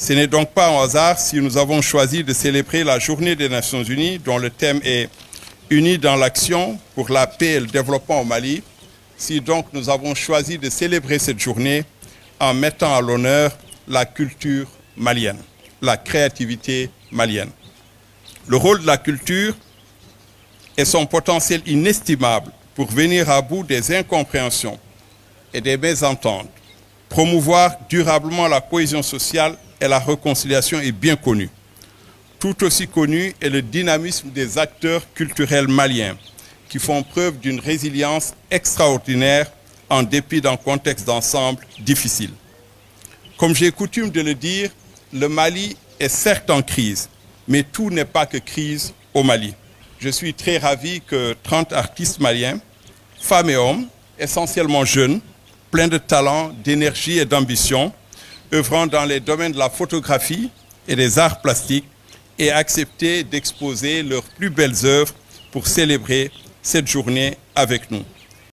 Ce n'est donc pas un hasard si nous avons choisi de célébrer la journée des Nations Unies dont le thème est Unis dans l'action pour la paix et le développement au Mali. Si donc nous avons choisi de célébrer cette journée en mettant à l'honneur la culture malienne, la créativité malienne. Le rôle de la culture et son potentiel inestimable pour venir à bout des incompréhensions et des mésententes, promouvoir durablement la cohésion sociale et la réconciliation est bien connu. Tout aussi connu est le dynamisme des acteurs culturels maliens qui font preuve d'une résilience extraordinaire en dépit d'un contexte d'ensemble difficile. Comme j'ai coutume de le dire, le Mali est certes en crise, mais tout n'est pas que crise au Mali. Je suis très ravi que 30 artistes maliens, femmes et hommes, essentiellement jeunes, pleins de talent, d'énergie et d'ambition, œuvrant dans les domaines de la photographie et des arts plastiques, aient accepté d'exposer leurs plus belles œuvres pour célébrer cette journée avec nous.